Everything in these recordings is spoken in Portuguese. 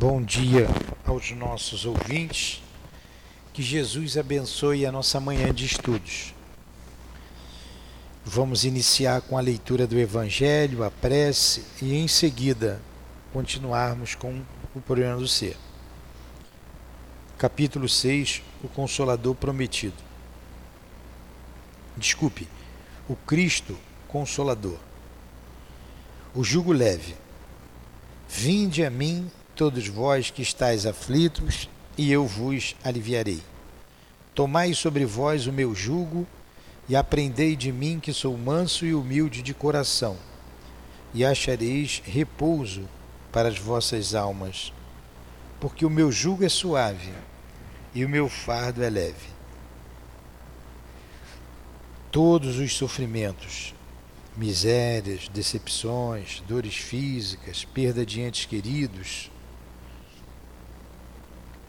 Bom dia aos nossos ouvintes. Que Jesus abençoe a nossa manhã de estudos. Vamos iniciar com a leitura do Evangelho, a prece e em seguida continuarmos com o programa do ser. Capítulo 6 O Consolador Prometido. Desculpe, o Cristo Consolador. O jugo leve. Vinde a mim, todos vós que estáis aflitos, e eu vos aliviarei. Tomai sobre vós o meu jugo e aprendei de mim que sou manso e humilde de coração, e achareis repouso para as vossas almas, porque o meu jugo é suave e o meu fardo é leve. Todos os sofrimentos, misérias, decepções, dores físicas, perda de entes queridos,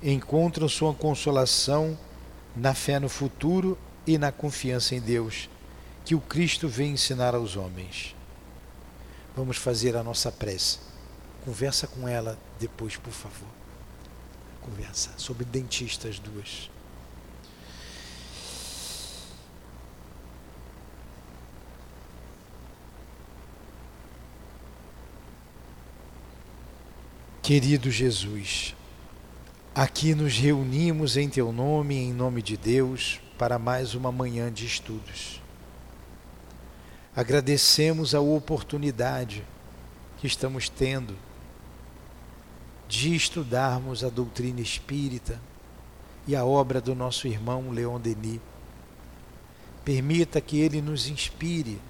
encontram sua consolação na fé no futuro e na confiança em Deus, que o Cristo vem ensinar aos homens. Vamos fazer a nossa prece. Conversa com ela depois, por favor. Conversa sobre dentistas duas. Querido Jesus, aqui nos reunimos em Teu nome, em nome de Deus, para mais uma manhã de estudos. Agradecemos a oportunidade que estamos tendo de estudarmos a doutrina espírita e a obra do nosso irmão Leon Denis. Permita que ele nos inspire,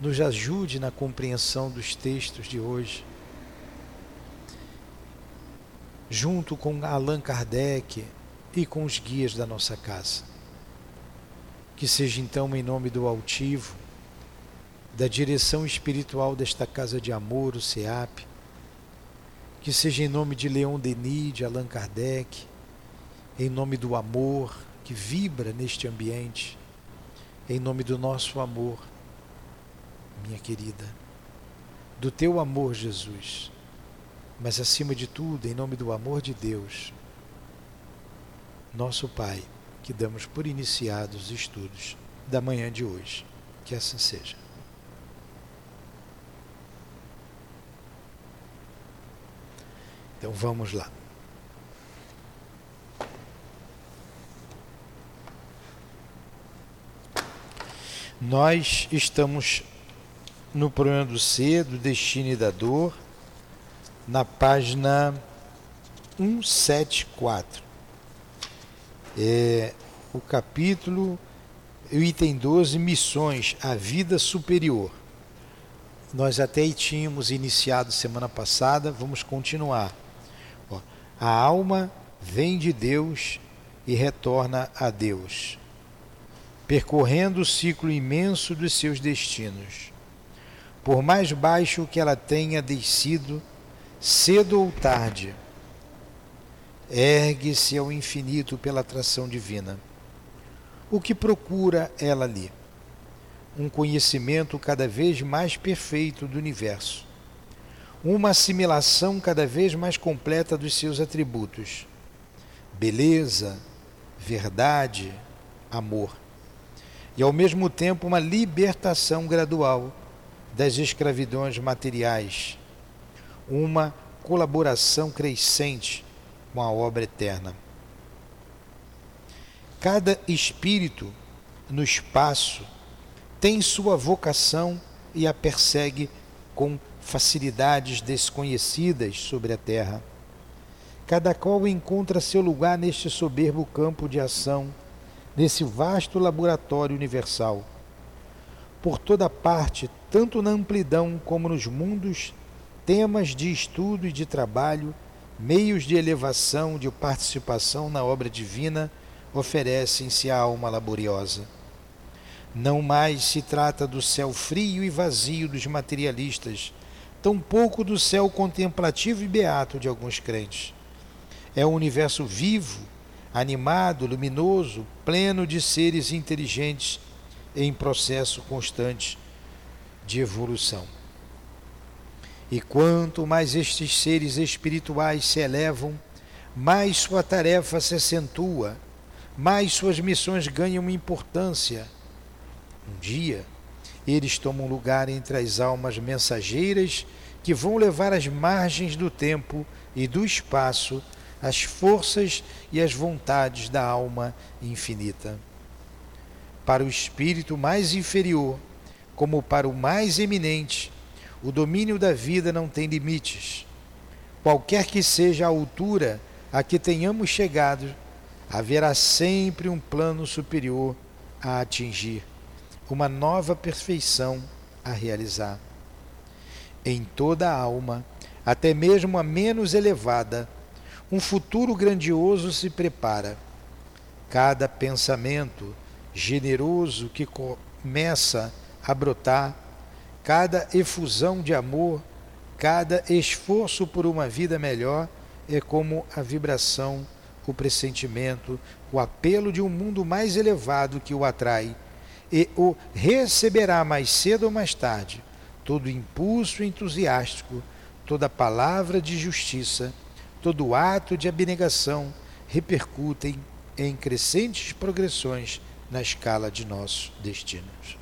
nos ajude na compreensão dos textos de hoje junto com Allan Kardec e com os guias da nossa casa. Que seja então em nome do altivo, da direção espiritual desta casa de amor, o SEAP, que seja em nome de Leon Denis, de Allan Kardec, em nome do amor que vibra neste ambiente, em nome do nosso amor, minha querida, do teu amor, Jesus mas acima de tudo, em nome do amor de Deus, nosso Pai, que damos por iniciados os estudos da manhã de hoje. Que assim seja. Então vamos lá. Nós estamos no programa do ser, do destino e da dor na página 174. É o capítulo, o item 12, Missões, a Vida Superior. Nós até tínhamos iniciado semana passada, vamos continuar. Ó, a alma vem de Deus e retorna a Deus, percorrendo o ciclo imenso dos seus destinos. Por mais baixo que ela tenha descido, cedo ou tarde, ergue-se ao infinito pela atração divina. O que procura ela ali? Um conhecimento cada vez mais perfeito do universo, uma assimilação cada vez mais completa dos seus atributos: beleza, verdade, amor, e ao mesmo tempo uma libertação gradual das escravidões materiais uma colaboração crescente com a obra eterna. Cada espírito no espaço tem sua vocação e a persegue com facilidades desconhecidas sobre a terra. Cada qual encontra seu lugar neste soberbo campo de ação, nesse vasto laboratório universal. Por toda parte, tanto na amplidão como nos mundos temas de estudo e de trabalho, meios de elevação, de participação na obra divina, oferecem-se à alma laboriosa. Não mais se trata do céu frio e vazio dos materialistas, tampouco do céu contemplativo e beato de alguns crentes. É um universo vivo, animado, luminoso, pleno de seres inteligentes em processo constante de evolução. E quanto mais estes seres espirituais se elevam, mais sua tarefa se acentua, mais suas missões ganham importância. Um dia, eles tomam lugar entre as almas mensageiras que vão levar às margens do tempo e do espaço as forças e as vontades da alma infinita. Para o espírito mais inferior, como para o mais eminente, o domínio da vida não tem limites. Qualquer que seja a altura a que tenhamos chegado, haverá sempre um plano superior a atingir, uma nova perfeição a realizar. Em toda a alma, até mesmo a menos elevada, um futuro grandioso se prepara. Cada pensamento generoso que começa a brotar, cada efusão de amor, cada esforço por uma vida melhor é como a vibração, o pressentimento, o apelo de um mundo mais elevado que o atrai e o receberá mais cedo ou mais tarde. Todo impulso entusiástico, toda palavra de justiça, todo ato de abnegação repercutem em crescentes progressões na escala de nossos destinos.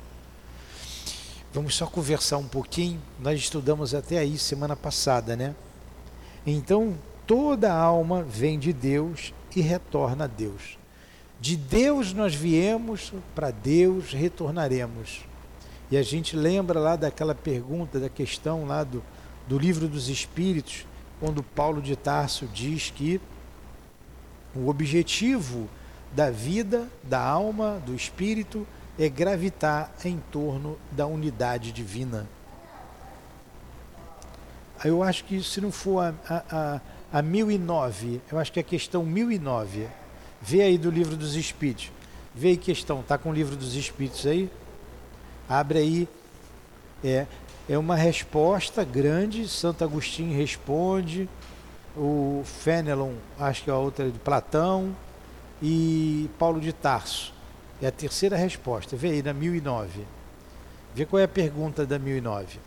Vamos só conversar um pouquinho. Nós estudamos até aí semana passada, né? Então, toda alma vem de Deus e retorna a Deus. De Deus nós viemos, para Deus retornaremos. E a gente lembra lá daquela pergunta, da questão lá do, do livro dos Espíritos, quando Paulo de Tarso diz que o objetivo da vida, da alma, do espírito é gravitar em torno da unidade divina. Eu acho que se não for a, a, a, a 1009, eu acho que é a questão 1009. Vê aí do livro dos Espíritos. Vê aí questão, tá com o livro dos Espíritos aí? Abre aí. É, é uma resposta grande. Santo Agostinho responde, o Fenelon, acho que é a outra de Platão, e Paulo de Tarso. É a terceira resposta. Vê aí na 1009. Vê qual é a pergunta da 1009.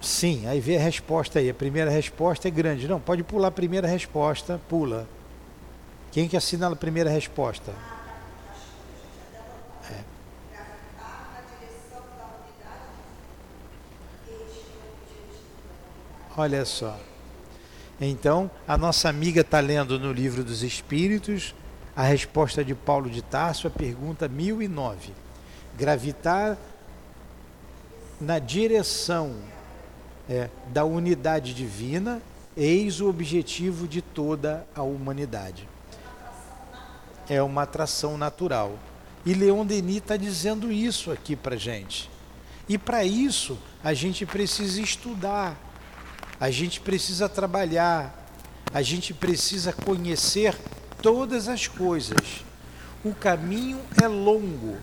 Sim, aí vê a resposta aí. A primeira resposta é grande. Não, pode pular a primeira resposta, pula. Quem que assina a primeira resposta? Olha só. Então, a nossa amiga está lendo no livro dos Espíritos a resposta de Paulo de Tarso à pergunta 1009. Gravitar na direção é, da unidade divina, eis o objetivo de toda a humanidade. É uma atração natural. E Leon Denis está dizendo isso aqui para gente. E para isso a gente precisa estudar, a gente precisa trabalhar, a gente precisa conhecer todas as coisas. O caminho é longo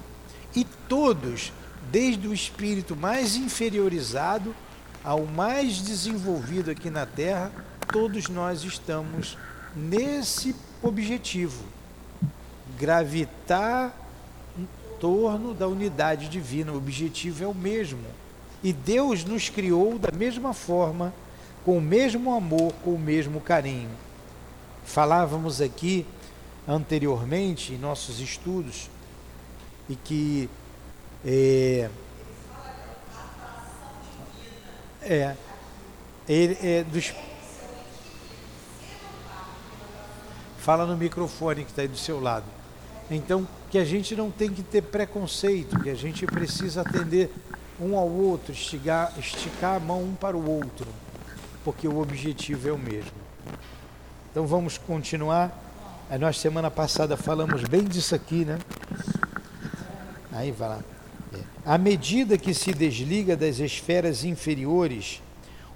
e todos, desde o espírito mais inferiorizado ao mais desenvolvido aqui na Terra, todos nós estamos nesse objetivo: gravitar em torno da unidade divina. O objetivo é o mesmo. E Deus nos criou da mesma forma, com o mesmo amor, com o mesmo carinho. Falávamos aqui anteriormente em nossos estudos e que é, é. Ele é dos. Fala no microfone que está aí do seu lado. Então, que a gente não tem que ter preconceito, que a gente precisa atender um ao outro, esticar, esticar a mão um para o outro, porque o objetivo é o mesmo. Então vamos continuar. Nós semana passada falamos bem disso aqui, né? Aí vai lá. À medida que se desliga das esferas inferiores,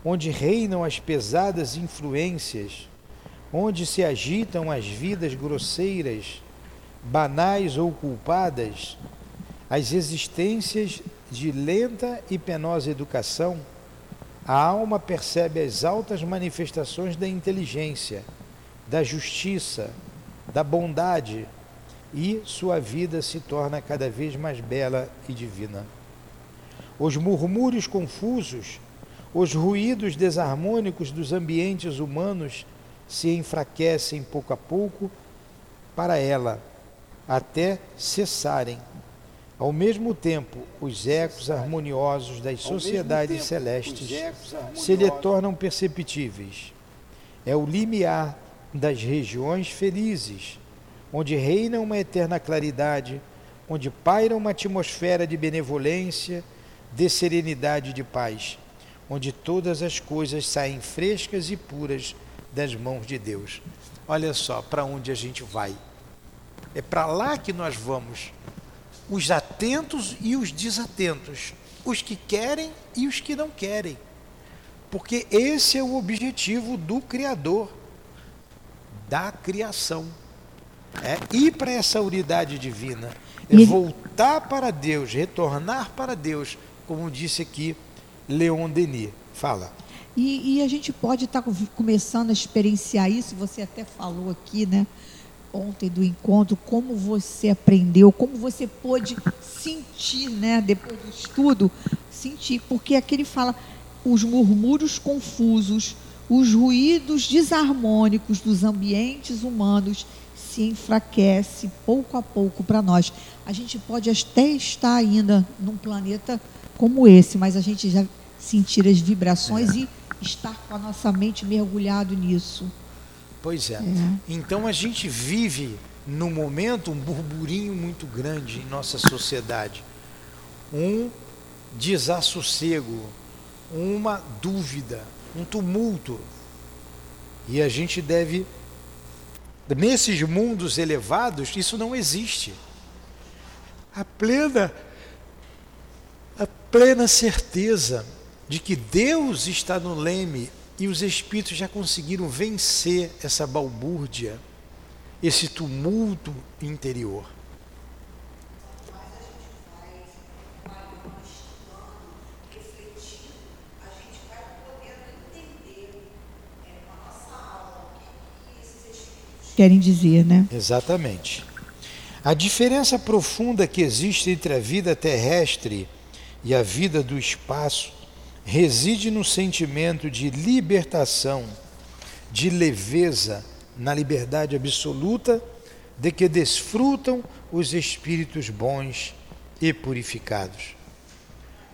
onde reinam as pesadas influências, onde se agitam as vidas grosseiras, banais ou culpadas, as existências de lenta e penosa educação, a alma percebe as altas manifestações da inteligência, da justiça, da bondade e sua vida se torna cada vez mais bela e divina. Os murmúrios confusos, os ruídos desarmônicos dos ambientes humanos se enfraquecem pouco a pouco para ela, até cessarem. Ao mesmo tempo, os ecos harmoniosos das sociedades tempo, celestes se lhe tornam perceptíveis. É o limiar das regiões felizes, onde reina uma eterna claridade, onde paira uma atmosfera de benevolência, de serenidade e de paz, onde todas as coisas saem frescas e puras das mãos de Deus. Olha só para onde a gente vai. É para lá que nós vamos. Os atentos e os desatentos, os que querem e os que não querem. Porque esse é o objetivo do Criador da criação. É ir para essa unidade divina, é e... voltar para Deus, retornar para Deus, como disse aqui Leon Denis. Fala. E, e a gente pode estar tá começando a experienciar isso, você até falou aqui, né? Ontem do encontro, como você aprendeu, como você pôde sentir, né? Depois do estudo, sentir, porque aqui ele fala os murmúrios confusos, os ruídos desarmônicos dos ambientes humanos se enfraquece pouco a pouco para nós. A gente pode até estar ainda num planeta como esse, mas a gente já sentir as vibrações é. e estar com a nossa mente mergulhado nisso. Pois é. é. Então a gente vive no momento um burburinho muito grande em nossa sociedade. Um desassossego, uma dúvida, um tumulto. E a gente deve, nesses mundos elevados, isso não existe. A plena, a plena certeza de que Deus está no leme e os espíritos já conseguiram vencer essa balbúrdia, esse tumulto interior. querem dizer, né? Exatamente. A diferença profunda que existe entre a vida terrestre e a vida do espaço reside no sentimento de libertação, de leveza, na liberdade absoluta de que desfrutam os espíritos bons e purificados.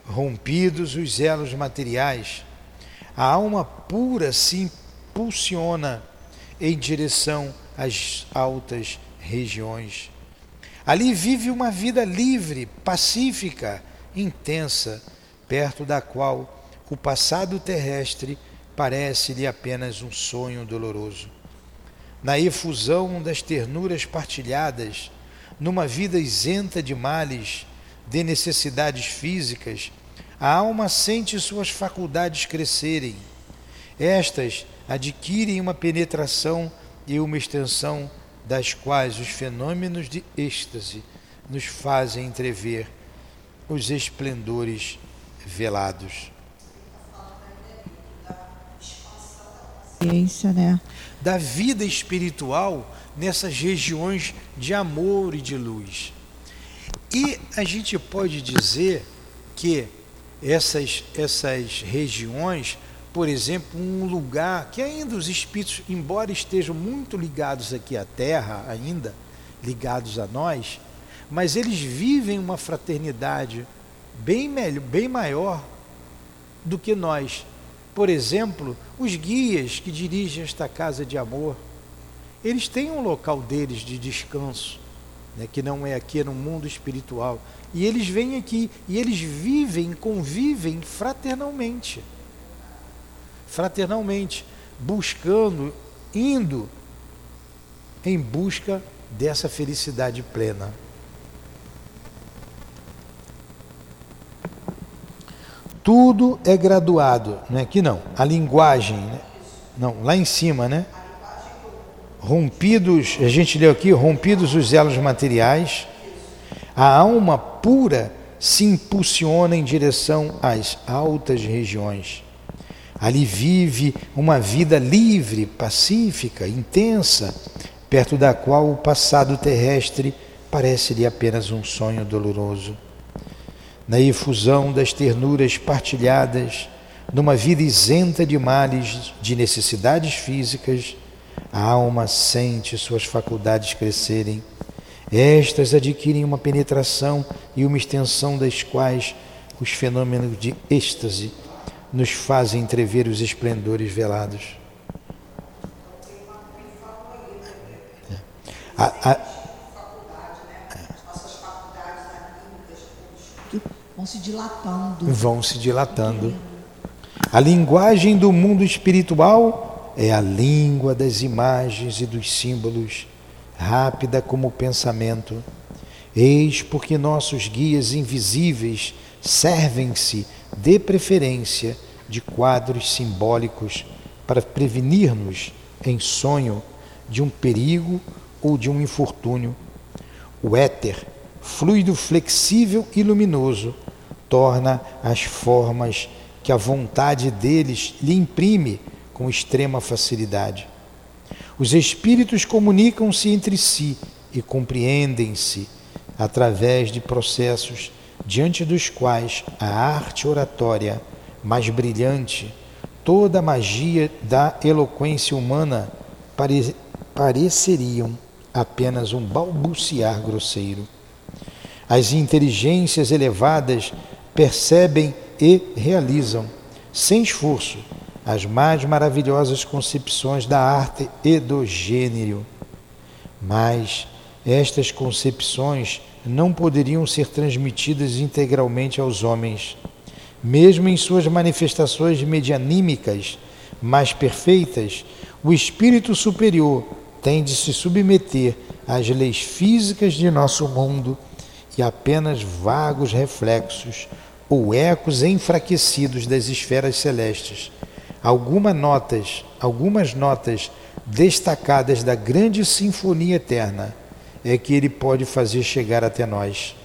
Rompidos os elos materiais, a alma pura se impulsiona em direção as altas regiões. Ali vive uma vida livre, pacífica, intensa, perto da qual o passado terrestre parece-lhe apenas um sonho doloroso. Na efusão das ternuras partilhadas, numa vida isenta de males, de necessidades físicas, a alma sente suas faculdades crescerem. Estas adquirem uma penetração e uma extensão das quais os fenômenos de êxtase nos fazem entrever os esplendores velados. Ciência, né? Da vida espiritual nessas regiões de amor e de luz. E a gente pode dizer que essas, essas regiões por exemplo, um lugar que ainda os espíritos, embora estejam muito ligados aqui à Terra, ainda ligados a nós, mas eles vivem uma fraternidade bem, melhor, bem maior do que nós. Por exemplo, os guias que dirigem esta casa de amor, eles têm um local deles de descanso, né, que não é aqui, é no mundo espiritual. E eles vêm aqui e eles vivem, convivem fraternalmente fraternalmente, buscando, indo em busca dessa felicidade plena. Tudo é graduado, não é aqui não. A linguagem, né? não, lá em cima, né? Rompidos, a gente leu aqui, rompidos os elos materiais, a alma pura se impulsiona em direção às altas regiões. Ali vive uma vida livre, pacífica, intensa, perto da qual o passado terrestre parece-lhe apenas um sonho doloroso. Na efusão das ternuras partilhadas, numa vida isenta de males, de necessidades físicas, a alma sente suas faculdades crescerem. Estas adquirem uma penetração e uma extensão das quais os fenômenos de êxtase nos fazem entrever os esplendores velados. A, a, vão se dilatando. Vão se dilatando. A linguagem do mundo espiritual é a língua das imagens e dos símbolos, rápida como o pensamento. Eis porque nossos guias invisíveis servem-se, de preferência, de quadros simbólicos para prevenir-nos em sonho de um perigo ou de um infortúnio. O éter, fluido flexível e luminoso, torna as formas que a vontade deles lhe imprime com extrema facilidade. Os espíritos comunicam-se entre si e compreendem-se através de processos diante dos quais a arte oratória mais brilhante, toda a magia da eloquência humana pare pareceriam apenas um balbuciar grosseiro. As inteligências elevadas percebem e realizam, sem esforço, as mais maravilhosas concepções da arte e do gênero. Mas estas concepções não poderiam ser transmitidas integralmente aos homens, mesmo em suas manifestações medianímicas mais perfeitas, o espírito superior tem de se submeter às leis físicas de nosso mundo e apenas vagos reflexos ou ecos enfraquecidos das esferas celestes. Algumas notas, algumas notas destacadas da grande sinfonia eterna é que ele pode fazer chegar até nós.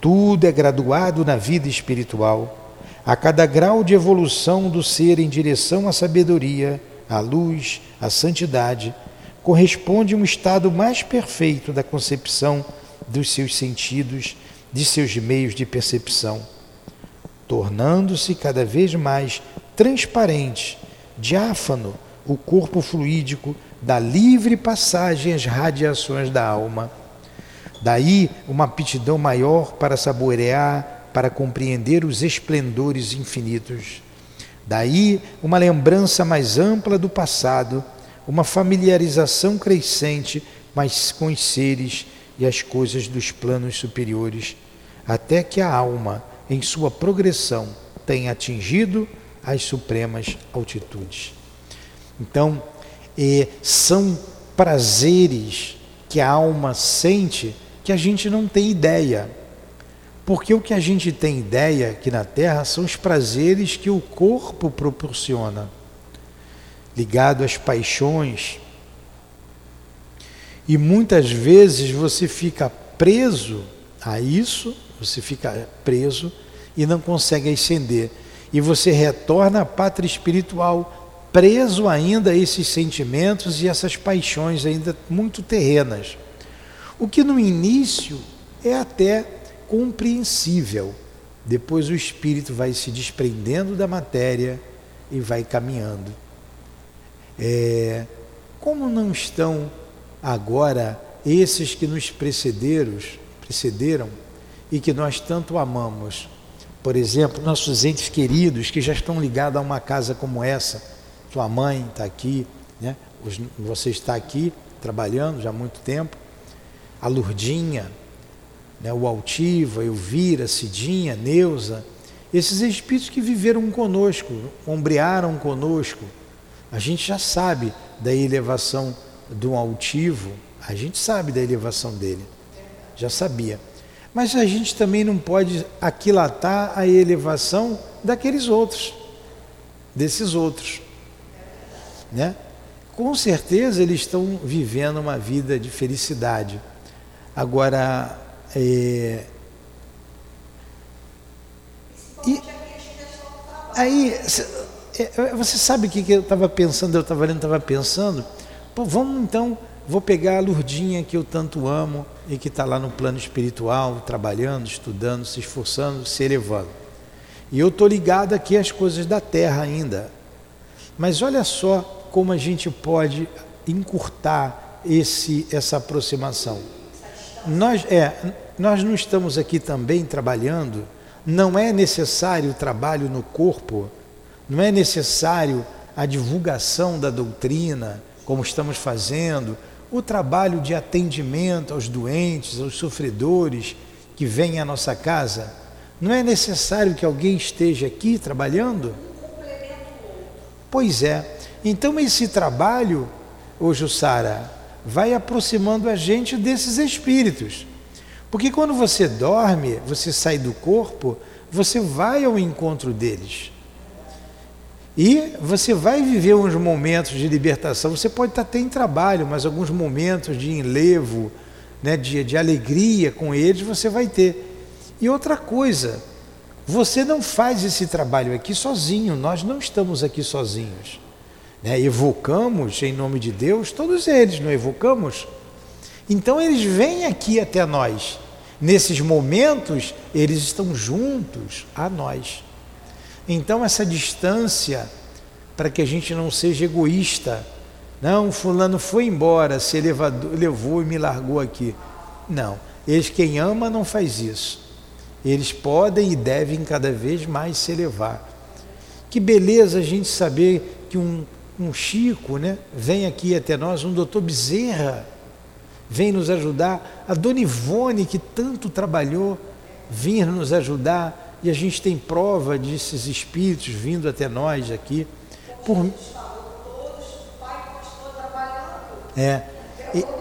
Tudo é graduado na vida espiritual. A cada grau de evolução do ser em direção à sabedoria, à luz, à santidade, corresponde um estado mais perfeito da concepção dos seus sentidos, de seus meios de percepção, tornando-se cada vez mais transparente, diáfano o corpo fluídico da livre passagem às radiações da alma. Daí uma aptidão maior para saborear, para compreender os esplendores infinitos. Daí uma lembrança mais ampla do passado uma familiarização crescente mas com os seres e as coisas dos planos superiores, até que a alma, em sua progressão, tenha atingido as supremas altitudes. Então, são prazeres que a alma sente que a gente não tem ideia. Porque o que a gente tem ideia aqui na Terra são os prazeres que o corpo proporciona ligado às paixões. E muitas vezes você fica preso a isso, você fica preso e não consegue ascender. E você retorna à pátria espiritual preso ainda a esses sentimentos e essas paixões ainda muito terrenas. O que no início é até compreensível. Depois o espírito vai se desprendendo da matéria e vai caminhando. É, como não estão agora esses que nos precederam, precederam e que nós tanto amamos? Por exemplo, nossos entes queridos que já estão ligados a uma casa como essa. Tua mãe está aqui, né? você está aqui trabalhando já há muito tempo. A Lurdinha, né? o Altiva, Elvira, Cidinha, Neuza, esses espíritos que viveram conosco, ombrearam conosco, a gente já sabe da elevação do altivo, a gente sabe da elevação dele, já sabia. Mas a gente também não pode aquilatar a elevação daqueles outros, desses outros. Né? Com certeza eles estão vivendo uma vida de felicidade. Agora, é... e aí é, é, você sabe o que eu estava pensando, eu estava lendo, estava pensando? Pô, vamos então vou pegar a Lurdinha que eu tanto amo e que está lá no plano espiritual, trabalhando, estudando, se esforçando, se elevando. E eu estou ligado aqui às coisas da terra ainda. Mas olha só como a gente pode encurtar esse, essa aproximação. Nós, é, nós não estamos aqui também trabalhando, não é necessário o trabalho no corpo, não é necessário a divulgação da doutrina, como estamos fazendo, o trabalho de atendimento aos doentes, aos sofredores que vêm à nossa casa. Não é necessário que alguém esteja aqui trabalhando? Pois é. Então esse trabalho, ô Jussara, vai aproximando a gente desses espíritos. Porque quando você dorme, você sai do corpo, você vai ao encontro deles. E você vai viver uns momentos de libertação. Você pode estar até em trabalho, mas alguns momentos de enlevo, né, de, de alegria com eles, você vai ter. E outra coisa, você não faz esse trabalho aqui sozinho, nós não estamos aqui sozinhos. Né? Evocamos em nome de Deus todos eles, não evocamos? Então eles vêm aqui até nós. Nesses momentos, eles estão juntos a nós. Então, essa distância, para que a gente não seja egoísta, não, fulano foi embora, se levou e me largou aqui. Não, eles quem ama não faz isso. Eles podem e devem cada vez mais se elevar. Que beleza a gente saber que um, um Chico né, vem aqui até nós, um doutor Bezerra, vem nos ajudar, a Dona Ivone, que tanto trabalhou, vir nos ajudar, e a gente tem prova desses espíritos vindo até nós aqui. Por... É,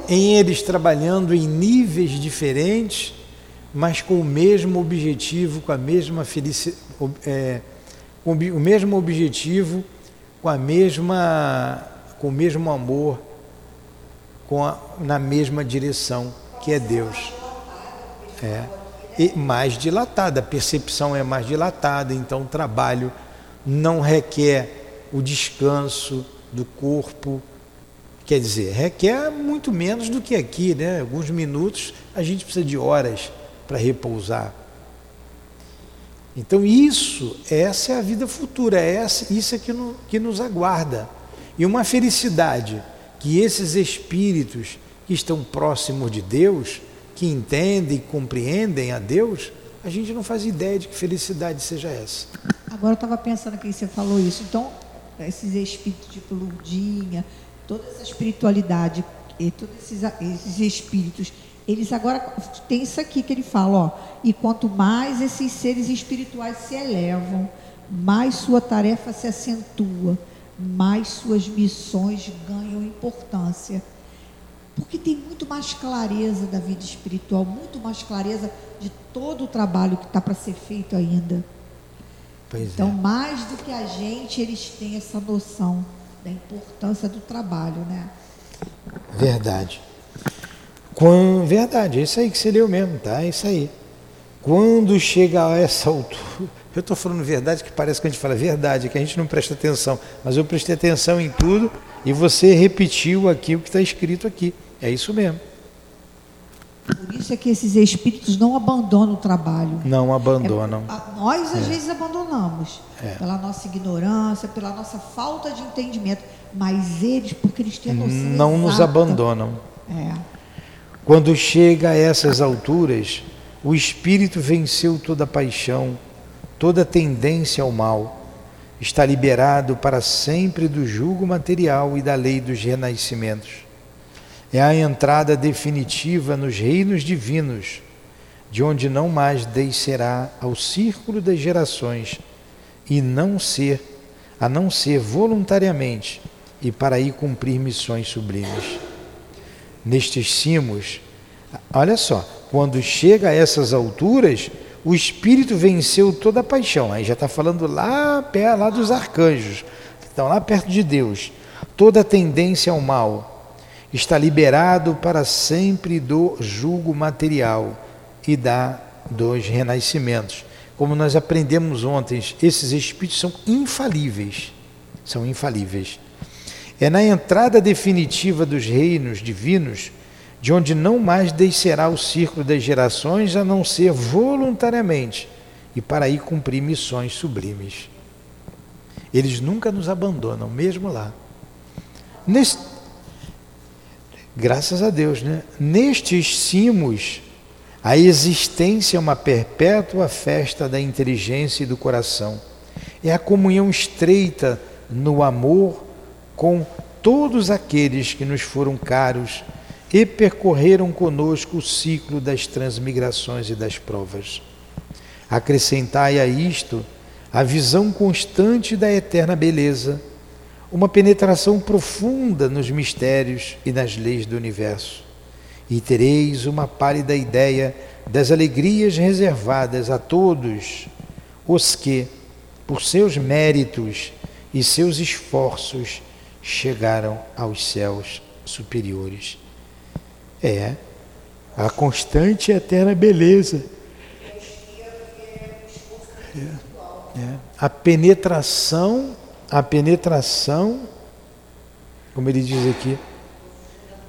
em eles trabalhando em níveis diferentes, mas com o mesmo objetivo, com a mesma felicidade, é, com o mesmo objetivo, com a mesma, com o mesmo amor, com a, na mesma direção que é Deus. É mais dilatada, a percepção é mais dilatada, então o trabalho não requer o descanso do corpo, quer dizer, requer muito menos do que aqui, né? Alguns minutos a gente precisa de horas para repousar. Então isso, essa é a vida futura, é essa, isso é que, no, que nos aguarda. E uma felicidade que esses espíritos que estão próximos de Deus que entendem e compreendem a Deus, a gente não faz ideia de que felicidade seja essa. Agora eu estava pensando que você falou isso. Então, esses espíritos tipo Lundinha, toda essa espiritualidade, e todos esses, esses espíritos, eles agora tem isso aqui que ele fala, ó. E quanto mais esses seres espirituais se elevam, mais sua tarefa se acentua, mais suas missões ganham importância porque tem muito mais clareza da vida espiritual, muito mais clareza de todo o trabalho que está para ser feito ainda. Pois então, é. mais do que a gente, eles têm essa noção da importância do trabalho, né? Verdade. Quando, verdade, é isso aí que você leu mesmo, tá? É isso aí. Quando chega a essa altura, eu estou falando verdade que parece que a gente fala verdade, que a gente não presta atenção, mas eu prestei atenção em tudo e você repetiu aqui o que está escrito aqui. É isso mesmo. Por isso é que esses espíritos não abandonam o trabalho. Não abandonam. É, nós, às é. vezes, abandonamos. É. Pela nossa ignorância, pela nossa falta de entendimento. Mas eles, porque eles têm a noção. Não exata. nos abandonam. É. Quando chega a essas alturas, o espírito venceu toda paixão, toda tendência ao mal. Está liberado para sempre do jugo material e da lei dos renascimentos é a entrada definitiva nos reinos divinos, de onde não mais descerá ao círculo das gerações e não ser, a não ser voluntariamente e para aí cumprir missões sublimes. Nestes cimos, olha só, quando chega a essas alturas, o espírito venceu toda a paixão. Aí já está falando lá, lá dos arcanjos, que estão lá perto de Deus. Toda a tendência ao mal está liberado para sempre do julgo material e da dos renascimentos. Como nós aprendemos ontem, esses espíritos são infalíveis. São infalíveis. É na entrada definitiva dos reinos divinos, de onde não mais descerá o círculo das gerações a não ser voluntariamente e para aí cumprir missões sublimes. Eles nunca nos abandonam, mesmo lá. Neste, graças a Deus, né? Nestes cimos, a existência é uma perpétua festa da inteligência e do coração. É a comunhão estreita no amor com todos aqueles que nos foram caros e percorreram conosco o ciclo das transmigrações e das provas. Acrescentai a isto a visão constante da eterna beleza, uma penetração profunda nos mistérios e nas leis do universo, e tereis uma pálida ideia das alegrias reservadas a todos os que, por seus méritos e seus esforços, chegaram aos céus superiores. É a constante e eterna beleza. É. É. A penetração, a penetração, como ele diz aqui,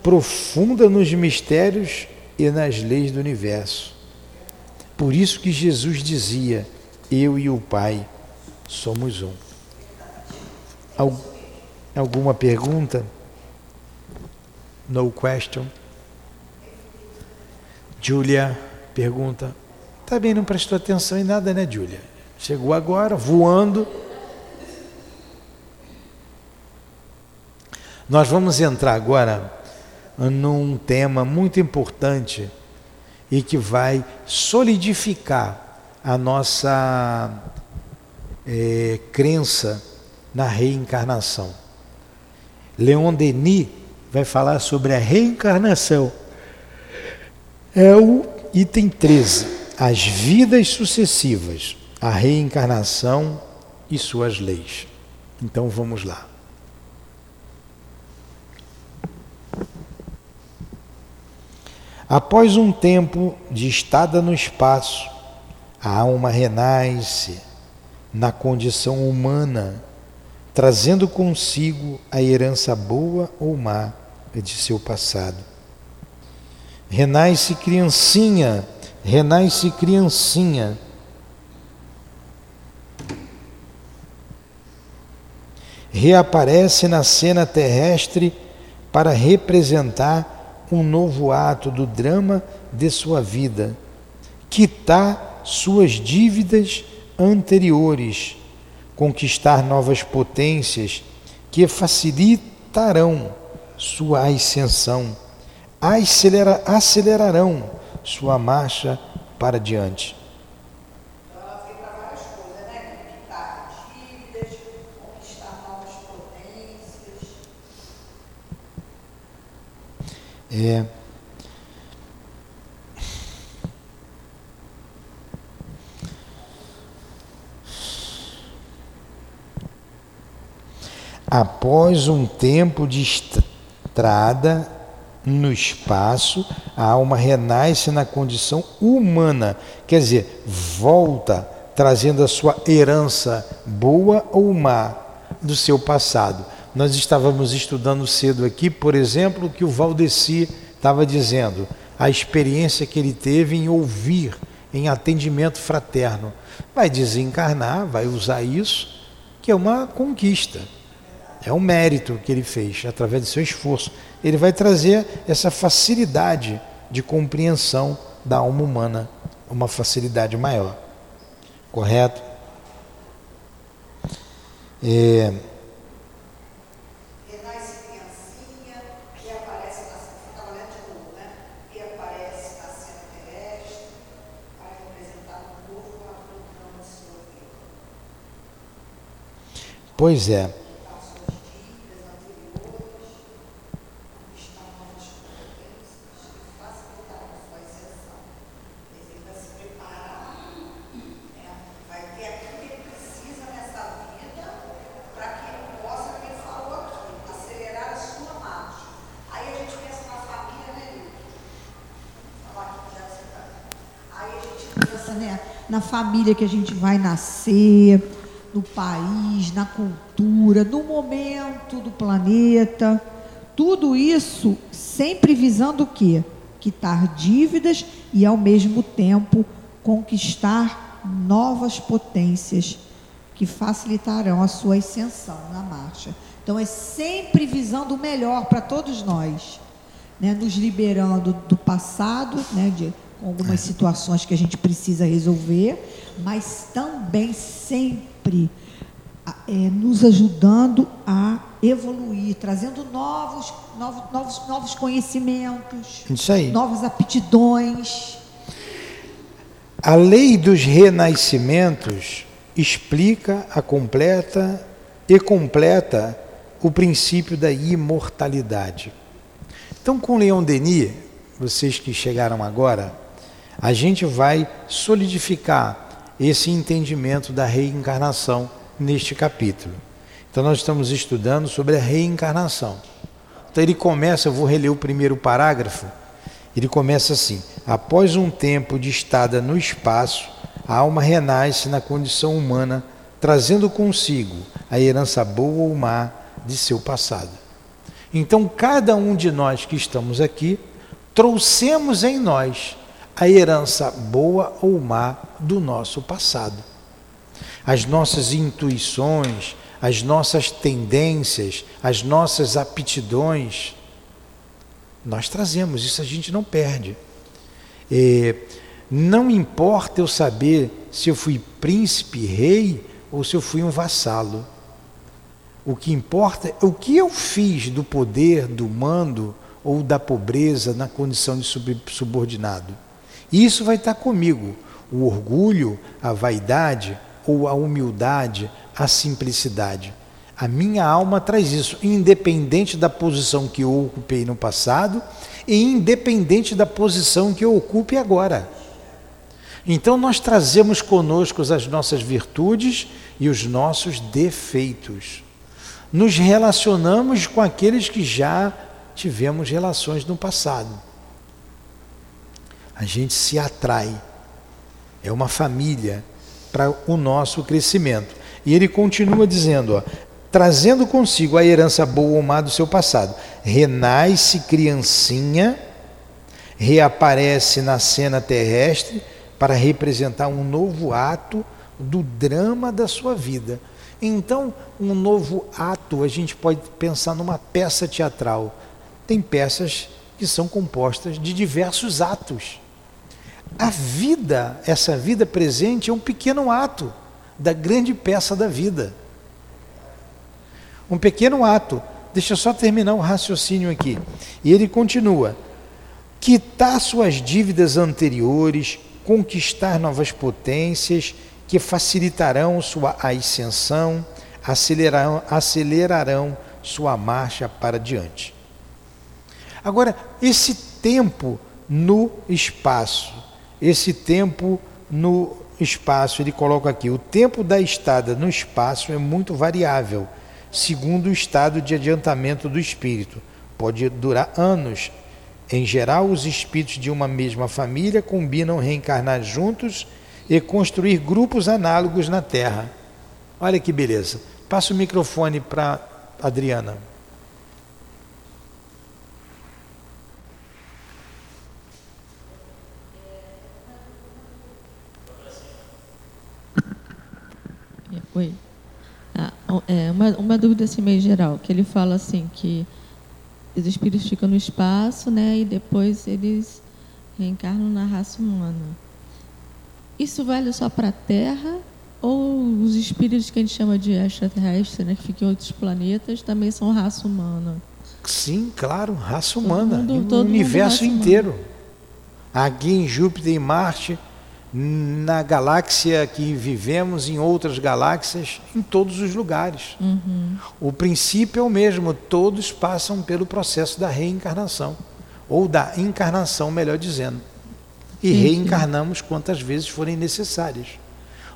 profunda nos mistérios e nas leis do universo. Por isso que Jesus dizia: Eu e o Pai somos um. Alguma pergunta? No question. Julia pergunta. Também tá não prestou atenção em nada, né, Julia? Chegou agora, voando. Nós vamos entrar agora num tema muito importante e que vai solidificar a nossa é, crença na reencarnação. Leon Denis vai falar sobre a reencarnação. É o item 13, as vidas sucessivas a reencarnação e suas leis. Então vamos lá. Após um tempo de estada no espaço, a alma renasce na condição humana, trazendo consigo a herança boa ou má de seu passado. Renasce criancinha, renasce criancinha reaparece na cena terrestre para representar um novo ato do drama de sua vida, quitar suas dívidas anteriores, conquistar novas potências que facilitarão sua ascensão, acelera, acelerarão sua marcha para diante. É, após um tempo de estrada no espaço, a alma renasce na condição humana, quer dizer, volta trazendo a sua herança boa ou má do seu passado. Nós estávamos estudando cedo aqui, por exemplo, que o Valdeci estava dizendo, a experiência que ele teve em ouvir, em atendimento fraterno. Vai desencarnar, vai usar isso, que é uma conquista. É um mérito que ele fez através do seu esforço. Ele vai trazer essa facilidade de compreensão da alma humana, uma facilidade maior. Correto? É, Pois é. na família que a gente vai nascer, no país, na cultura, no momento do planeta. Tudo isso sempre visando o quê? Quitar dívidas e, ao mesmo tempo, conquistar novas potências que facilitarão a sua ascensão na marcha. Então, é sempre visando o melhor para todos nós, né? nos liberando do passado, né? de algumas situações que a gente precisa resolver, mas também sempre é, nos ajudando a evoluir, trazendo novos, novos, novos, novos conhecimentos, Isso aí. novas aptidões. A lei dos renascimentos explica a completa e completa o princípio da imortalidade. Então, com Leon Denis, vocês que chegaram agora, a gente vai solidificar esse entendimento da reencarnação neste capítulo. Então, nós estamos estudando sobre a reencarnação. Então, ele começa, eu vou reler o primeiro parágrafo, ele começa assim: Após um tempo de estada no espaço, a alma renasce na condição humana, trazendo consigo a herança boa ou má de seu passado. Então, cada um de nós que estamos aqui, trouxemos em nós a herança boa ou má do nosso passado. As nossas intuições, as nossas tendências, as nossas aptidões, nós trazemos, isso a gente não perde. Não importa eu saber se eu fui príncipe, rei ou se eu fui um vassalo. O que importa é o que eu fiz do poder, do mando ou da pobreza na condição de subordinado. Isso vai estar comigo. O orgulho, a vaidade ou a humildade, a simplicidade. A minha alma traz isso, independente da posição que eu ocupei no passado e independente da posição que eu ocupe agora. Então nós trazemos conosco as nossas virtudes e os nossos defeitos. Nos relacionamos com aqueles que já tivemos relações no passado a gente se atrai. É uma família para o nosso crescimento. E ele continua dizendo, ó, trazendo consigo a herança boa ou má do seu passado. Renasce criancinha, reaparece na cena terrestre para representar um novo ato do drama da sua vida. Então, um novo ato, a gente pode pensar numa peça teatral. Tem peças que são compostas de diversos atos. A vida, essa vida presente, é um pequeno ato da grande peça da vida. Um pequeno ato. Deixa eu só terminar o raciocínio aqui. E ele continua: quitar suas dívidas anteriores, conquistar novas potências que facilitarão sua ascensão, acelerarão, acelerarão sua marcha para diante. Agora, esse tempo no espaço esse tempo no espaço, ele coloca aqui, o tempo da estada no espaço é muito variável, segundo o estado de adiantamento do espírito. Pode durar anos. Em geral, os espíritos de uma mesma família combinam reencarnar juntos e construir grupos análogos na Terra. Olha que beleza. Passa o microfone para Adriana. Oi. Ah, é, uma, uma dúvida assim meio geral, que ele fala assim que os espíritos ficam no espaço, né, e depois eles reencarnam na raça humana. Isso vale só para a Terra ou os espíritos que a gente chama de extraterrestres, né, que ficam em outros planetas, também são raça humana? Sim, claro, raça humana, todo mundo, todo o universo inteiro. Humana. Aqui em Júpiter e Marte, na galáxia que vivemos, em outras galáxias, em todos os lugares. Uhum. O princípio é o mesmo, todos passam pelo processo da reencarnação, ou da encarnação, melhor dizendo. E sim, reencarnamos quantas vezes forem necessárias,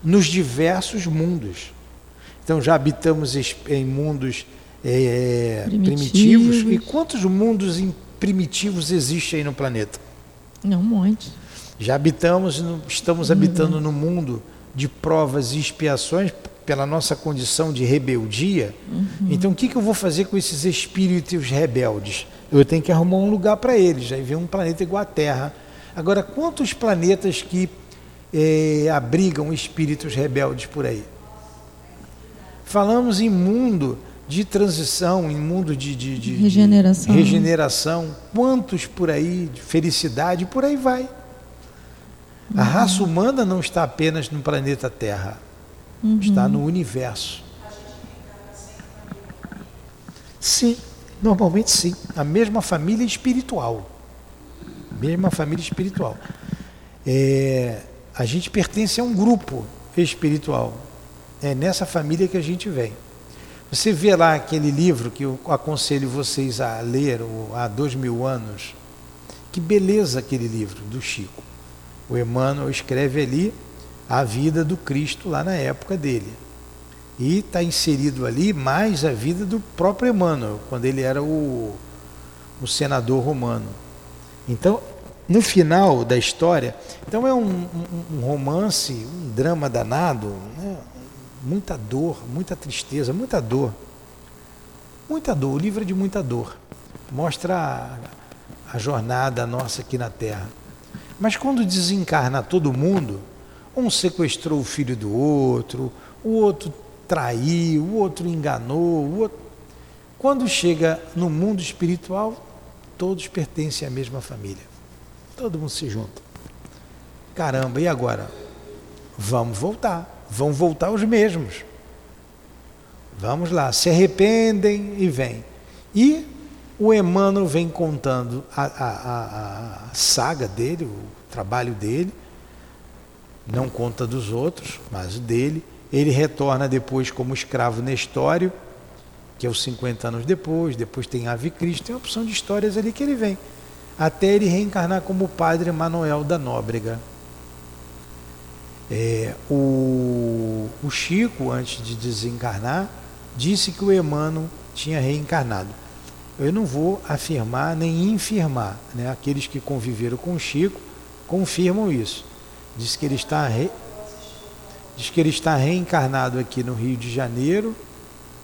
nos diversos mundos. Então já habitamos em mundos é, primitivos. primitivos. E quantos mundos primitivos existem aí no planeta? Não, um monte. Já habitamos, estamos habitando uhum. no mundo de provas e expiações pela nossa condição de rebeldia. Uhum. Então, o que, que eu vou fazer com esses espíritos rebeldes? Eu tenho que arrumar um lugar para eles. Aí vem um planeta igual a Terra. Agora, quantos planetas que eh, abrigam espíritos rebeldes por aí? Falamos em mundo de transição, em mundo de, de, de regeneração. De regeneração. Quantos por aí, de felicidade, por aí vai. A raça humana não está apenas no planeta Terra, uhum. está no universo. Sim, normalmente sim. A mesma família espiritual. Mesma família espiritual. É, a gente pertence a um grupo espiritual. É nessa família que a gente vem. Você vê lá aquele livro que eu aconselho vocês a ler há dois mil anos. Que beleza aquele livro do Chico. O Emmanuel escreve ali a vida do Cristo lá na época dele. E está inserido ali mais a vida do próprio Emmanuel, quando ele era o, o senador romano. Então, no final da história, então é um, um, um romance, um drama danado, né? muita dor, muita tristeza, muita dor. Muita dor, o livro é de muita dor. Mostra a, a jornada nossa aqui na Terra. Mas quando desencarna todo mundo, um sequestrou o filho do outro, o outro traiu, o outro enganou, o outro... quando chega no mundo espiritual, todos pertencem à mesma família. Todo mundo se junta. Caramba, e agora? Vamos voltar vão voltar os mesmos. Vamos lá, se arrependem e vêm. E o Emmanuel vem contando a, a, a, saga dele, o trabalho dele, não conta dos outros, mas o dele. Ele retorna depois como escravo Nestório, que é os 50 anos depois, depois tem Ave Cristo, tem uma opção de histórias ali que ele vem, até ele reencarnar como padre Manuel da Nóbrega. É, o, o, Chico, antes de desencarnar, disse que o Emmanuel tinha reencarnado. Eu não vou afirmar nem infirmar, né? aqueles que conviveram com o Chico confirmam isso. Diz que ele está re... diz que ele está reencarnado aqui no Rio de Janeiro,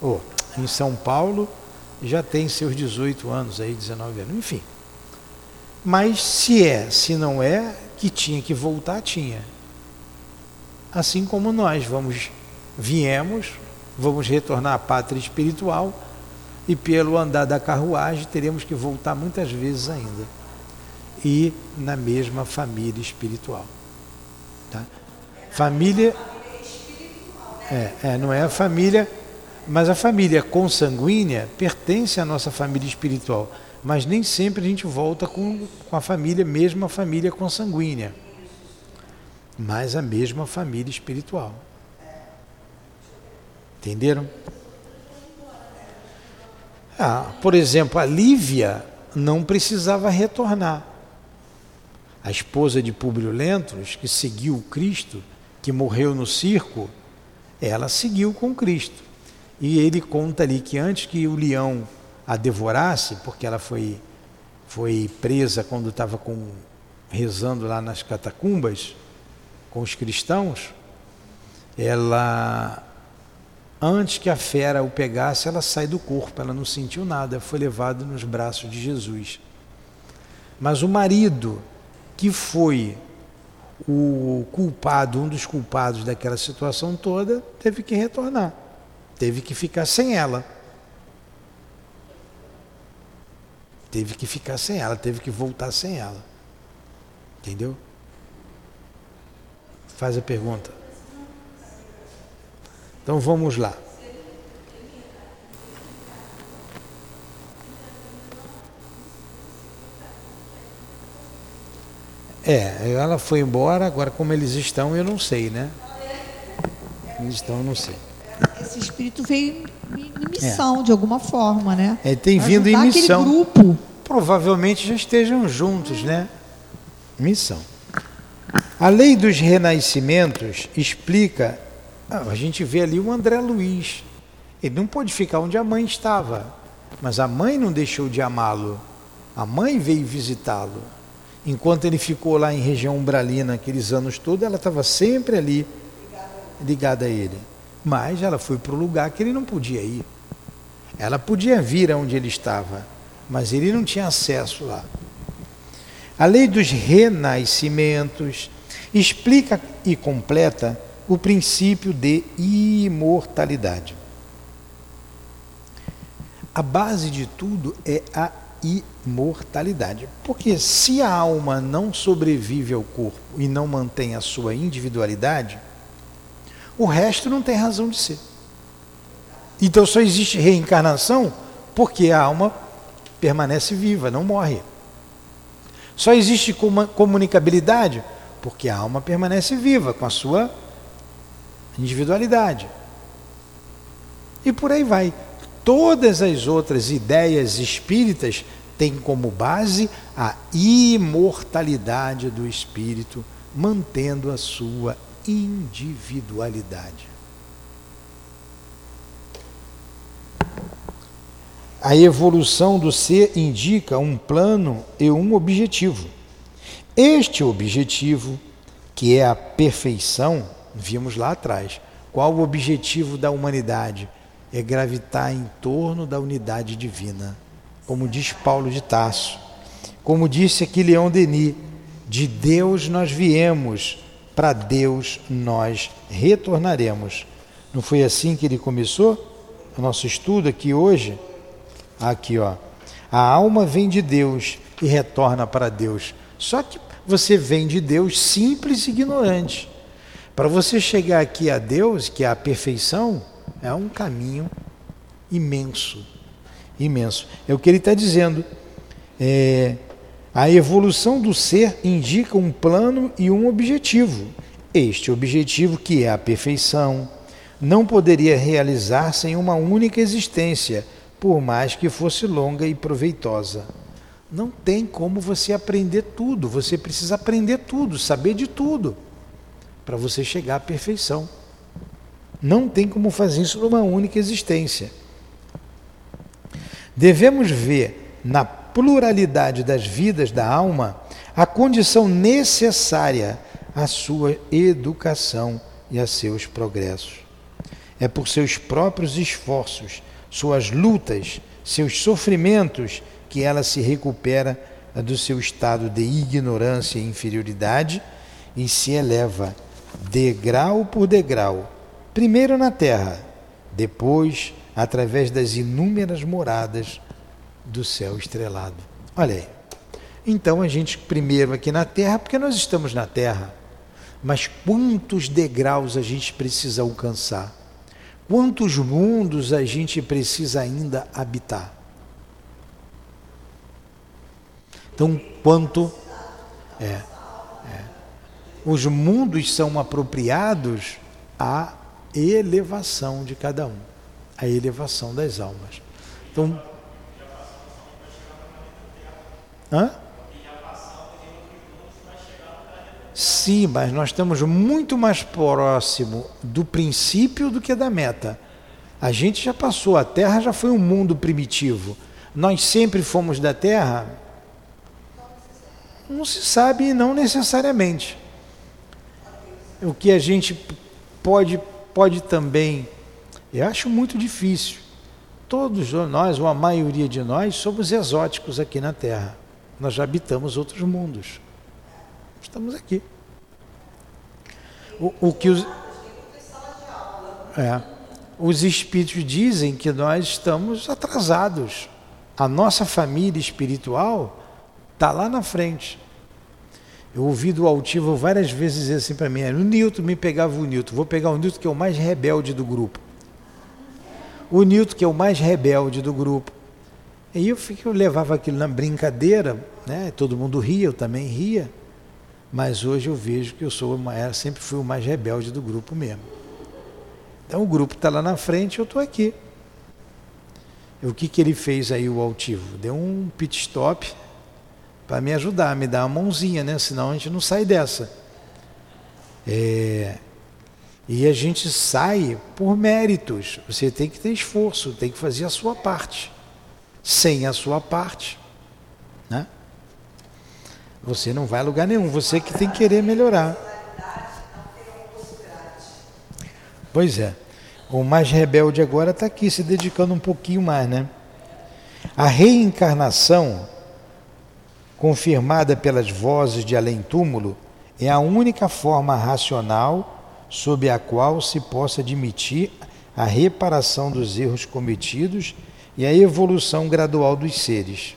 ou em São Paulo, já tem seus 18 anos aí, 19 anos, enfim. Mas se é, se não é, que tinha que voltar, tinha assim como nós vamos viemos, vamos retornar à pátria espiritual e pelo andar da carruagem teremos que voltar muitas vezes ainda. E na mesma família espiritual. Tá? Família é, é, não é a família, mas a família consanguínea pertence à nossa família espiritual. Mas nem sempre a gente volta com, com a família, mesmo a família consanguínea mas a mesma família espiritual. Entenderam? Ah, por exemplo, a Lívia não precisava retornar. A esposa de Públio Lentulus, que seguiu Cristo, que morreu no circo, ela seguiu com Cristo. E ele conta ali que antes que o leão a devorasse, porque ela foi, foi presa quando estava rezando lá nas catacumbas, com os cristãos, ela antes que a fera o pegasse, ela sai do corpo, ela não sentiu nada, foi levada nos braços de Jesus. Mas o marido, que foi o culpado, um dos culpados daquela situação toda, teve que retornar, teve que ficar sem ela. Teve que ficar sem ela, teve que voltar sem ela. Entendeu? Faz a pergunta. Então vamos lá. É, ela foi embora, agora como eles estão, eu não sei, né? Eles estão, eu não sei. Esse espírito veio em missão, é. de alguma forma, né? É, tem vindo em missão. grupo. Provavelmente já estejam juntos, né? Missão. A lei dos renascimentos explica. Ah, a gente vê ali o André Luiz. Ele não pôde ficar onde a mãe estava, mas a mãe não deixou de amá-lo. A mãe veio visitá-lo. Enquanto ele ficou lá em região umbralina aqueles anos todos, ela estava sempre ali ligada a ele. Mas ela foi para o lugar que ele não podia ir. Ela podia vir aonde ele estava, mas ele não tinha acesso lá. A lei dos renascimentos explica e completa o princípio de imortalidade. A base de tudo é a imortalidade. Porque se a alma não sobrevive ao corpo e não mantém a sua individualidade, o resto não tem razão de ser. Então só existe reencarnação porque a alma permanece viva, não morre. Só existe comunicabilidade porque a alma permanece viva com a sua individualidade. E por aí vai. Todas as outras ideias espíritas têm como base a imortalidade do espírito, mantendo a sua individualidade. A evolução do ser indica um plano e um objetivo. Este objetivo, que é a perfeição, vimos lá atrás. Qual o objetivo da humanidade? É gravitar em torno da unidade divina, como diz Paulo de Tarso. Como disse aqui Leão Denis, de Deus nós viemos, para Deus nós retornaremos. Não foi assim que ele começou o nosso estudo aqui hoje? Aqui, ó. A alma vem de Deus e retorna para Deus. Só que você vem de Deus simples e ignorante. Para você chegar aqui a Deus, que é a perfeição, é um caminho imenso. Imenso. É o que ele está dizendo. É, a evolução do ser indica um plano e um objetivo. Este objetivo, que é a perfeição, não poderia realizar-se em uma única existência, por mais que fosse longa e proveitosa. Não tem como você aprender tudo, você precisa aprender tudo, saber de tudo, para você chegar à perfeição. Não tem como fazer isso numa única existência. Devemos ver na pluralidade das vidas da alma a condição necessária à sua educação e a seus progressos. É por seus próprios esforços suas lutas, seus sofrimentos, que ela se recupera do seu estado de ignorância e inferioridade e se eleva degrau por degrau, primeiro na terra, depois através das inúmeras moradas do céu estrelado. Olha aí. Então a gente primeiro aqui na terra, porque nós estamos na terra, mas quantos degraus a gente precisa alcançar? Quantos mundos a gente precisa ainda habitar? Então, quanto é, os mundos são apropriados à elevação de cada um, à elevação das almas. Então, hã? Sim, mas nós estamos muito mais próximo do princípio do que da meta. A gente já passou, a Terra já foi um mundo primitivo. Nós sempre fomos da Terra? Não se sabe, não necessariamente. O que a gente pode, pode também, eu acho muito difícil. Todos nós, ou a maioria de nós, somos exóticos aqui na Terra. Nós já habitamos outros mundos. Estamos aqui. O, o que os, é, os espíritos dizem que nós estamos atrasados. A nossa família espiritual está lá na frente. Eu ouvi do altivo várias vezes dizer assim para mim: o Newton me pegava o Newton, vou pegar o Newton que é o mais rebelde do grupo. O Newton que é o mais rebelde do grupo. E eu, eu levava aquilo na brincadeira, né? todo mundo ria, eu também ria. Mas hoje eu vejo que eu sou uma, sempre fui o mais rebelde do grupo mesmo. Então o grupo está lá na frente, eu estou aqui. O que, que ele fez aí, o altivo? Deu um pit stop para me ajudar, me dar uma mãozinha, né? Senão a gente não sai dessa. É... E a gente sai por méritos. Você tem que ter esforço, tem que fazer a sua parte. Sem a sua parte, né? Você não vai a lugar nenhum, você que tem que querer melhorar. Pois é. O mais rebelde agora está aqui se dedicando um pouquinho mais, né? A reencarnação, confirmada pelas vozes de além-túmulo, é a única forma racional sob a qual se possa admitir a reparação dos erros cometidos e a evolução gradual dos seres.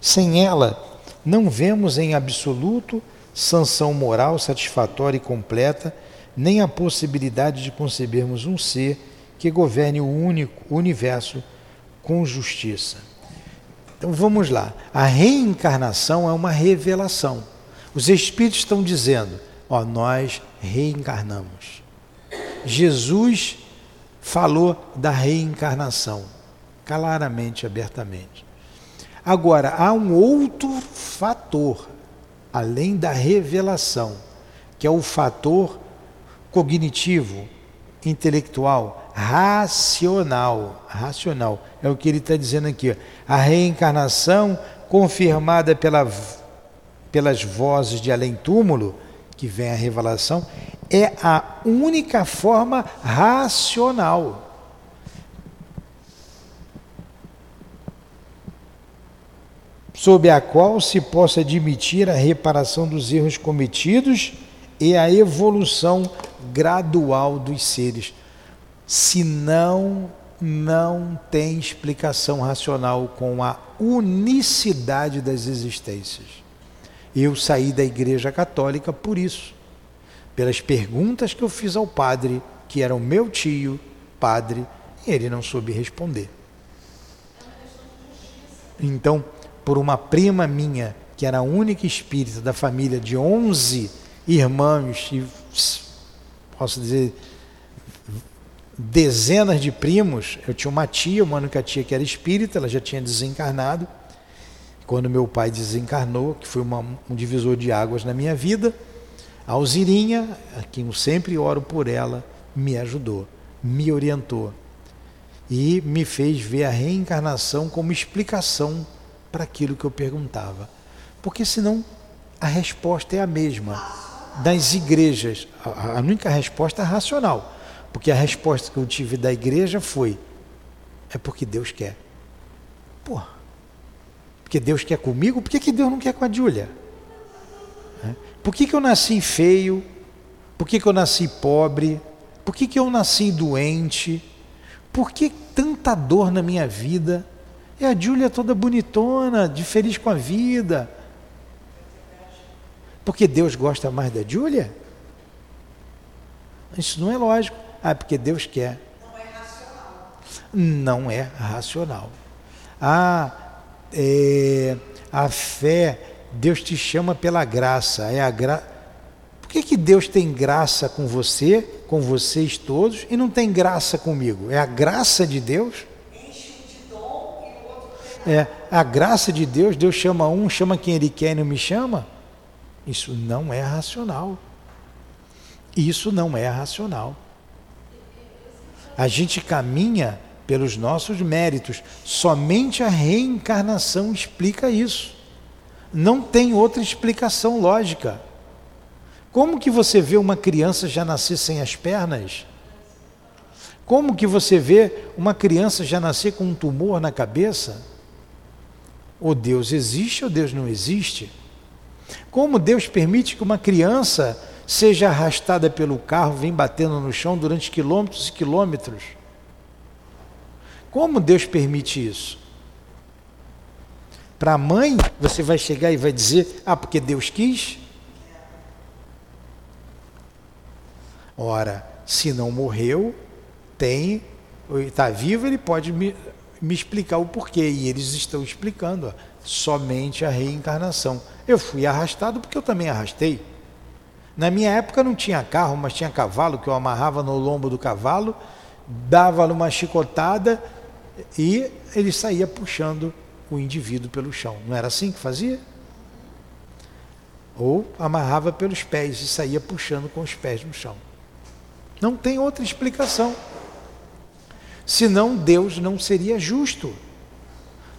Sem ela, não vemos em absoluto sanção moral satisfatória e completa, nem a possibilidade de concebermos um ser que governe o único universo com justiça. Então vamos lá. A reencarnação é uma revelação. Os espíritos estão dizendo: ó, nós reencarnamos. Jesus falou da reencarnação, claramente, abertamente. Agora, há um outro fator, além da revelação, que é o fator cognitivo, intelectual, racional. Racional. É o que ele está dizendo aqui. A reencarnação, confirmada pela, pelas vozes de além-túmulo, que vem a revelação, é a única forma racional. sob a qual se possa admitir a reparação dos erros cometidos e a evolução gradual dos seres. Senão, não tem explicação racional com a unicidade das existências. Eu saí da Igreja Católica por isso pelas perguntas que eu fiz ao padre, que era o meu tio, padre, e ele não soube responder. Então, por uma prima minha, que era a única espírita da família de 11 irmãos e posso dizer dezenas de primos, eu tinha uma tia, uma única tia que era espírita, ela já tinha desencarnado. Quando meu pai desencarnou, que foi uma, um divisor de águas na minha vida, a Alzirinha, a quem eu sempre oro por ela, me ajudou, me orientou e me fez ver a reencarnação como explicação para aquilo que eu perguntava. Porque senão a resposta é a mesma das igrejas. A única resposta é racional. Porque a resposta que eu tive da igreja foi: é porque Deus quer. Pô, porque Deus quer comigo, por que, que Deus não quer com a Júlia? Por que, que eu nasci feio? Por que, que eu nasci pobre? Por que, que eu nasci doente? Por que tanta dor na minha vida? É a Júlia toda bonitona, de feliz com a vida. Porque Deus gosta mais da Júlia? Isso não é lógico. Ah, porque Deus quer. Não é racional. Não é racional. Ah, é, a fé Deus te chama pela graça. É a gra... Por que, que Deus tem graça com você, com vocês todos, e não tem graça comigo? É a graça de Deus? É a graça de Deus, Deus chama um, chama quem Ele quer e não me chama? Isso não é racional. Isso não é racional. A gente caminha pelos nossos méritos. Somente a reencarnação explica isso. Não tem outra explicação lógica. Como que você vê uma criança já nascer sem as pernas? Como que você vê uma criança já nascer com um tumor na cabeça? Ou Deus existe ou Deus não existe? Como Deus permite que uma criança seja arrastada pelo carro, vem batendo no chão durante quilômetros e quilômetros? Como Deus permite isso? Para a mãe, você vai chegar e vai dizer: Ah, porque Deus quis? Ora, se não morreu, tem, está vivo, ele pode me, me explicar o porquê. E eles estão explicando ó, somente a reencarnação. Eu fui arrastado porque eu também arrastei. Na minha época não tinha carro, mas tinha cavalo que eu amarrava no lombo do cavalo, dava uma chicotada e ele saía puxando o indivíduo pelo chão. Não era assim que fazia? Ou amarrava pelos pés e saía puxando com os pés no chão. Não tem outra explicação. Senão Deus não seria justo,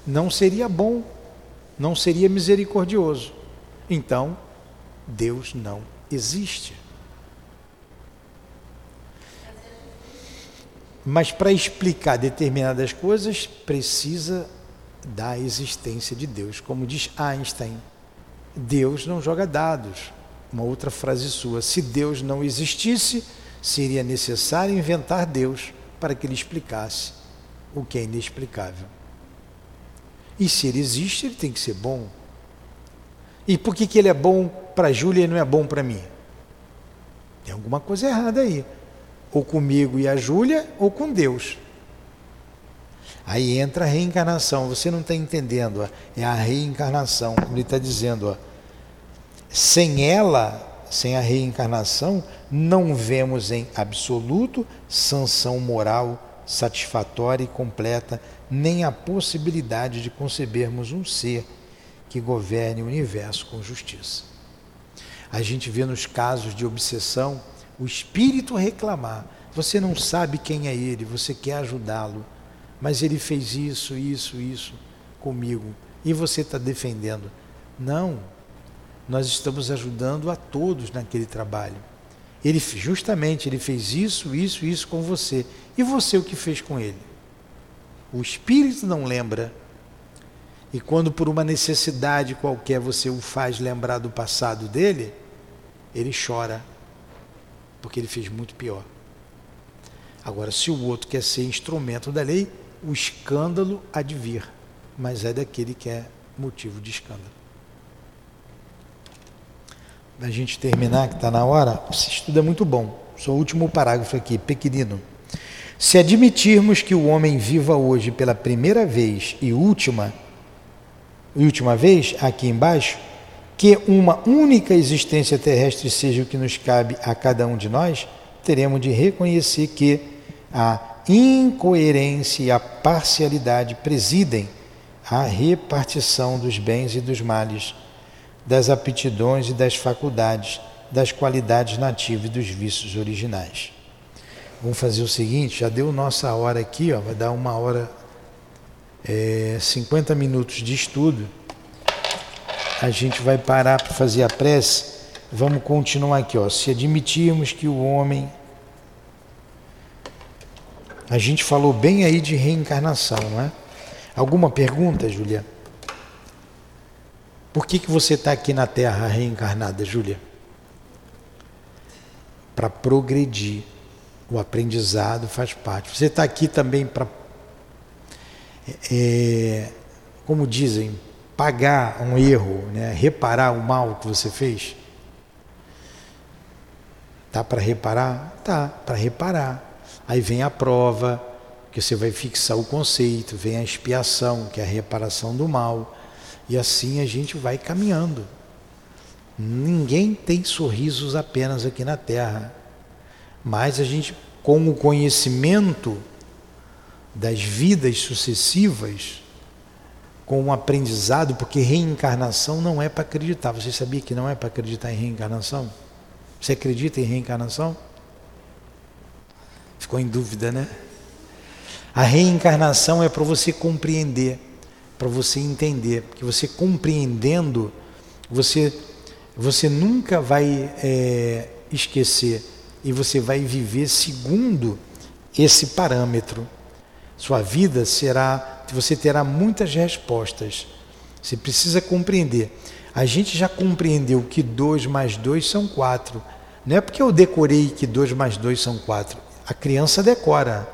não seria bom, não seria misericordioso. Então, Deus não existe. Mas para explicar determinadas coisas, precisa da existência de Deus. Como diz Einstein, Deus não joga dados. Uma outra frase sua: se Deus não existisse, seria necessário inventar Deus para que ele explicasse o que é inexplicável. E se ele existe, ele tem que ser bom. E por que, que ele é bom para Júlia e não é bom para mim? Tem alguma coisa errada aí. Ou comigo e a Júlia, ou com Deus. Aí entra a reencarnação. Você não está entendendo. Ó. É a reencarnação, como ele está dizendo. Ó. Sem ela, sem a reencarnação, não vemos em absoluto sanção moral satisfatória e completa, nem a possibilidade de concebermos um ser que governe o universo com justiça. A gente vê nos casos de obsessão o espírito reclamar. Você não sabe quem é ele, você quer ajudá-lo, mas ele fez isso, isso, isso comigo e você está defendendo. Não, nós estamos ajudando a todos naquele trabalho. Ele justamente ele fez isso, isso, isso com você. E você o que fez com ele? O espírito não lembra. E quando por uma necessidade qualquer você o faz lembrar do passado dele, ele chora, porque ele fez muito pior. Agora, se o outro quer ser instrumento da lei, o escândalo há de vir, mas é daquele que é motivo de escândalo da gente terminar, que está na hora, esse estudo é muito bom. Só o último parágrafo aqui, pequenino. Se admitirmos que o homem viva hoje pela primeira vez e última, e última vez, aqui embaixo, que uma única existência terrestre seja o que nos cabe a cada um de nós, teremos de reconhecer que a incoerência e a parcialidade presidem a repartição dos bens e dos males das aptidões e das faculdades, das qualidades nativas e dos vícios originais. Vamos fazer o seguinte, já deu nossa hora aqui, ó, vai dar uma hora, é, 50 minutos de estudo. A gente vai parar para fazer a prece. Vamos continuar aqui, ó. Se admitirmos que o homem a gente falou bem aí de reencarnação, não é? Alguma pergunta, Julia? Por que, que você está aqui na Terra reencarnada, Júlia? Para progredir. O aprendizado faz parte. Você está aqui também para, é, como dizem, pagar um erro, né? reparar o mal que você fez. Tá para reparar? Tá, para reparar. Aí vem a prova, que você vai fixar o conceito, vem a expiação, que é a reparação do mal. E assim a gente vai caminhando. Ninguém tem sorrisos apenas aqui na Terra, mas a gente, com o conhecimento das vidas sucessivas, com o aprendizado, porque reencarnação não é para acreditar. Você sabia que não é para acreditar em reencarnação? Você acredita em reencarnação? Ficou em dúvida, né? A reencarnação é para você compreender para você entender, porque você compreendendo, você, você nunca vai é, esquecer e você vai viver segundo esse parâmetro. Sua vida será, você terá muitas respostas. Você precisa compreender. A gente já compreendeu que 2 mais 2 são 4. Não é porque eu decorei que 2 mais 2 são 4. A criança decora.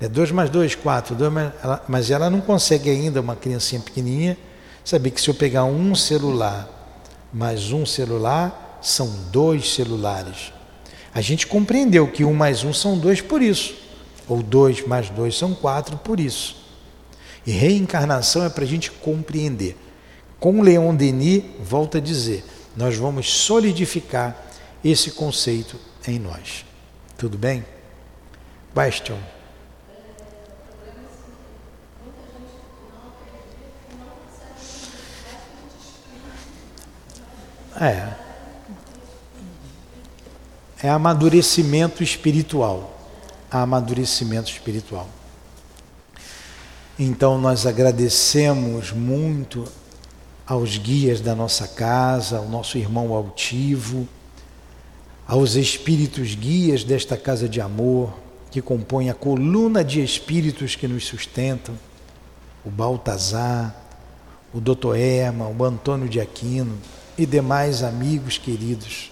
2 mais 2, 4, 2 mais, ela, mas ela não consegue ainda, uma criancinha pequenininha, saber que se eu pegar um celular mais um celular, são dois celulares. A gente compreendeu que um mais um são dois por isso, ou dois mais dois são quatro por isso. E reencarnação é para a gente compreender. Com Leon Denis, volta a dizer, nós vamos solidificar esse conceito em nós. Tudo bem? Question. É. É amadurecimento espiritual. Amadurecimento espiritual. Então nós agradecemos muito aos guias da nossa casa, ao nosso irmão altivo, aos espíritos guias desta casa de amor, que compõem a coluna de espíritos que nos sustentam, o Baltazar, o Dr. Erma, o Antônio de Aquino e demais amigos queridos.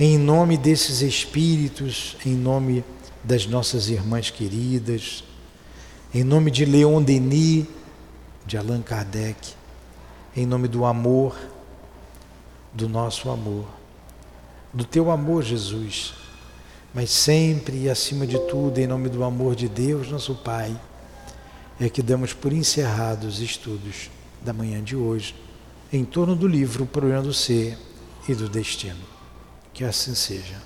Em nome desses espíritos, em nome das nossas irmãs queridas, em nome de Leon Denis, de Allan Kardec, em nome do amor, do nosso amor, do teu amor, Jesus, mas sempre e acima de tudo, em nome do amor de Deus, nosso Pai, é que damos por encerrados os estudos da manhã de hoje em torno do livro O Problema do Ser e do Destino. Que assim seja.